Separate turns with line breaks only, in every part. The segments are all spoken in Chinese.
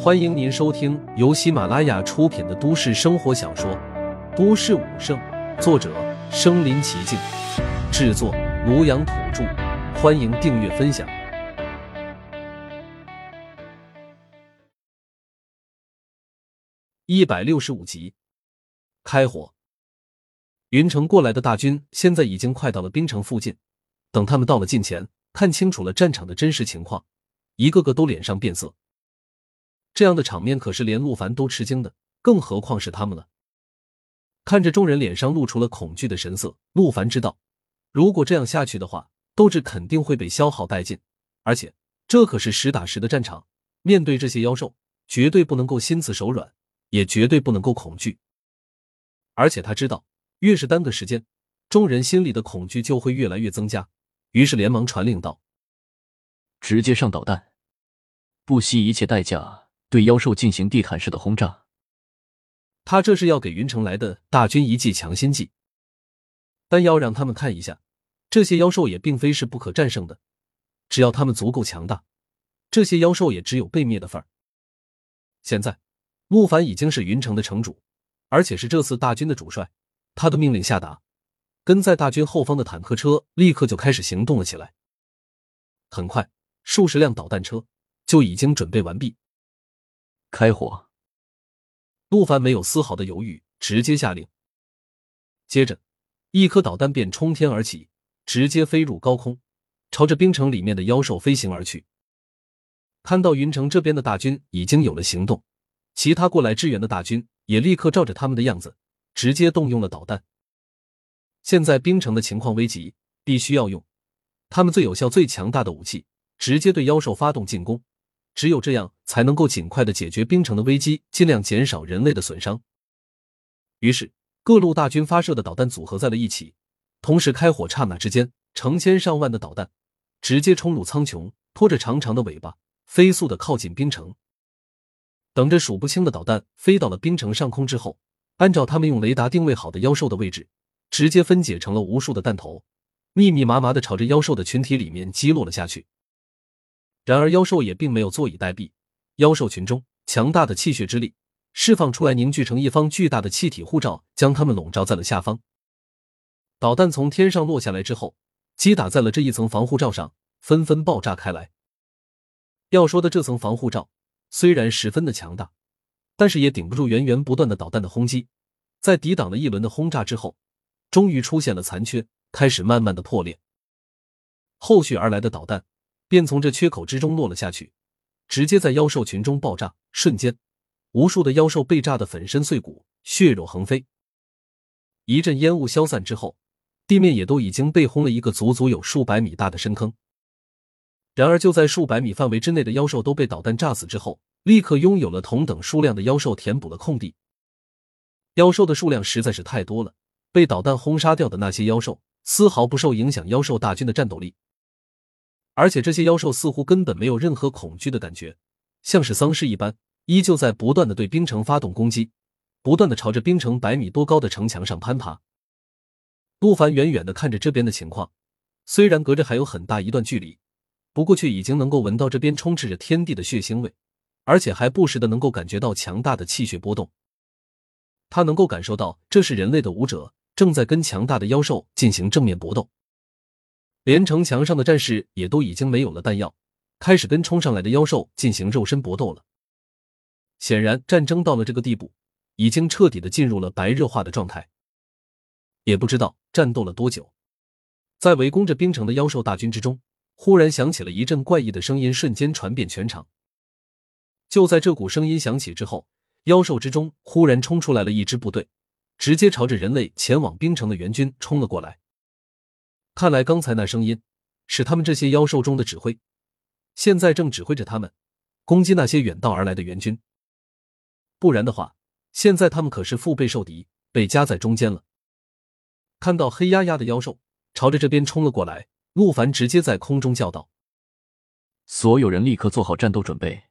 欢迎您收听由喜马拉雅出品的都市生活小说《都市武圣》，作者：身临其境，制作：庐阳土著。欢迎订阅分享。一百六十五集，开火。云城过来的大军现在已经快到了冰城附近。等他们到了近前，看清楚了战场的真实情况，一个个都脸上变色。这样的场面可是连陆凡都吃惊的，更何况是他们了。看着众人脸上露出了恐惧的神色，陆凡知道，如果这样下去的话，斗志肯定会被消耗殆尽。而且这可是实打实的战场，面对这些妖兽，绝对不能够心慈手软，也绝对不能够恐惧。而且他知道，越是耽搁时间，众人心里的恐惧就会越来越增加。于是连忙传令道：“
直接上导弹，不惜一切代价。”对妖兽进行地毯式的轰炸，
他这是要给云城来的大军一剂强心剂，但要让他们看一下，这些妖兽也并非是不可战胜的，只要他们足够强大，这些妖兽也只有被灭的份儿。现在，陆凡已经是云城的城主，而且是这次大军的主帅，他的命令下达，跟在大军后方的坦克车立刻就开始行动了起来。很快，数十辆导弹车就已经准备完毕。
开火！
陆凡没有丝毫的犹豫，直接下令。接着，一颗导弹便冲天而起，直接飞入高空，朝着冰城里面的妖兽飞行而去。看到云城这边的大军已经有了行动，其他过来支援的大军也立刻照着他们的样子，直接动用了导弹。现在冰城的情况危急，必须要用他们最有效、最强大的武器，直接对妖兽发动进攻。只有这样，才能够尽快的解决冰城的危机，尽量减少人类的损伤。于是，各路大军发射的导弹组合在了一起，同时开火。刹那之间，成千上万的导弹直接冲入苍穹，拖着长长的尾巴，飞速的靠近冰城。等着数不清的导弹飞到了冰城上空之后，按照他们用雷达定位好的妖兽的位置，直接分解成了无数的弹头，密密麻麻的朝着妖兽的群体里面击落了下去。然而，妖兽也并没有坐以待毙。妖兽群中强大的气血之力释放出来，凝聚成一方巨大的气体护罩，将他们笼罩在了下方。导弹从天上落下来之后，击打在了这一层防护罩上，纷纷爆炸开来。要说的这层防护罩虽然十分的强大，但是也顶不住源源不断的导弹的轰击。在抵挡了一轮的轰炸之后，终于出现了残缺，开始慢慢的破裂。后续而来的导弹。便从这缺口之中落了下去，直接在妖兽群中爆炸。瞬间，无数的妖兽被炸得粉身碎骨，血肉横飞。一阵烟雾消散之后，地面也都已经被轰了一个足足有数百米大的深坑。然而，就在数百米范围之内的妖兽都被导弹炸死之后，立刻拥有了同等数量的妖兽填补了空地。妖兽的数量实在是太多了，被导弹轰杀掉的那些妖兽丝毫不受影响妖兽大军的战斗力。而且这些妖兽似乎根本没有任何恐惧的感觉，像是丧尸一般，依旧在不断的对冰城发动攻击，不断的朝着冰城百米多高的城墙上攀爬。陆凡远远的看着这边的情况，虽然隔着还有很大一段距离，不过却已经能够闻到这边充斥着天地的血腥味，而且还不时的能够感觉到强大的气血波动。他能够感受到，这是人类的武者正在跟强大的妖兽进行正面搏斗。连城墙上的战士也都已经没有了弹药，开始跟冲上来的妖兽进行肉身搏斗了。显然，战争到了这个地步，已经彻底的进入了白热化的状态。也不知道战斗了多久，在围攻着冰城的妖兽大军之中，忽然响起了一阵怪异的声音，瞬间传遍全场。就在这股声音响起之后，妖兽之中忽然冲出来了一支部队，直接朝着人类前往冰城的援军冲了过来。看来刚才那声音是他们这些妖兽中的指挥，现在正指挥着他们攻击那些远道而来的援军。不然的话，现在他们可是腹背受敌，被夹在中间了。看到黑压压的妖兽朝着这边冲了过来，陆凡直接在空中叫道：“
所有人立刻做好战斗准备，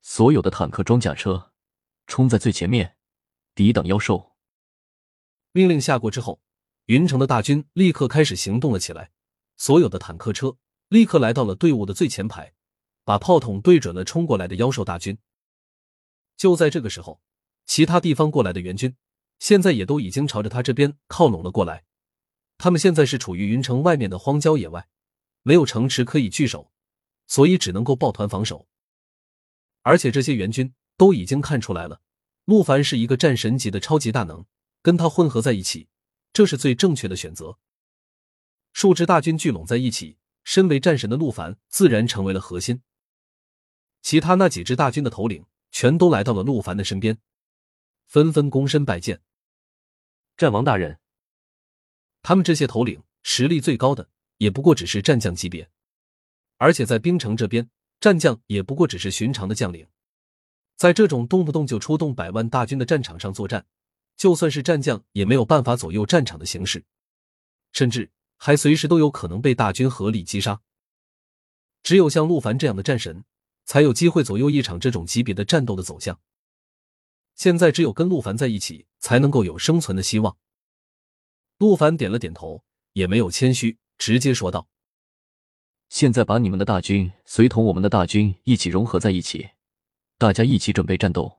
所有的坦克、装甲车冲在最前面，抵挡妖兽。”
命令下过之后。云城的大军立刻开始行动了起来，所有的坦克车立刻来到了队伍的最前排，把炮筒对准了冲过来的妖兽大军，就在这个时候，其他地方过来的援军，现在也都已经朝着他这边靠拢了过来。他们现在是处于云城外面的荒郊野外，没有城池可以据守，所以只能够抱团防守。而且这些援军都已经看出来了，陆凡是一个战神级的超级大能，跟他混合在一起，这是最正确的选择。数支大军聚拢在一起，身为战神的陆凡自然成为了核心。其他那几支大军的头领全都来到了陆凡的身边，纷纷躬身拜见
战王大人。
他们这些头领实力最高的也不过只是战将级别，而且在冰城这边，战将也不过只是寻常的将领。在这种动不动就出动百万大军的战场上作战，就算是战将也没有办法左右战场的形势，甚至。还随时都有可能被大军合力击杀。只有像陆凡这样的战神，才有机会左右一场这种级别的战斗的走向。现在只有跟陆凡在一起，才能够有生存的希望。陆凡点了点头，也没有谦虚，直接说道：“
现在把你们的大军随同我们的大军一起融合在一起，大家一起准备战斗。”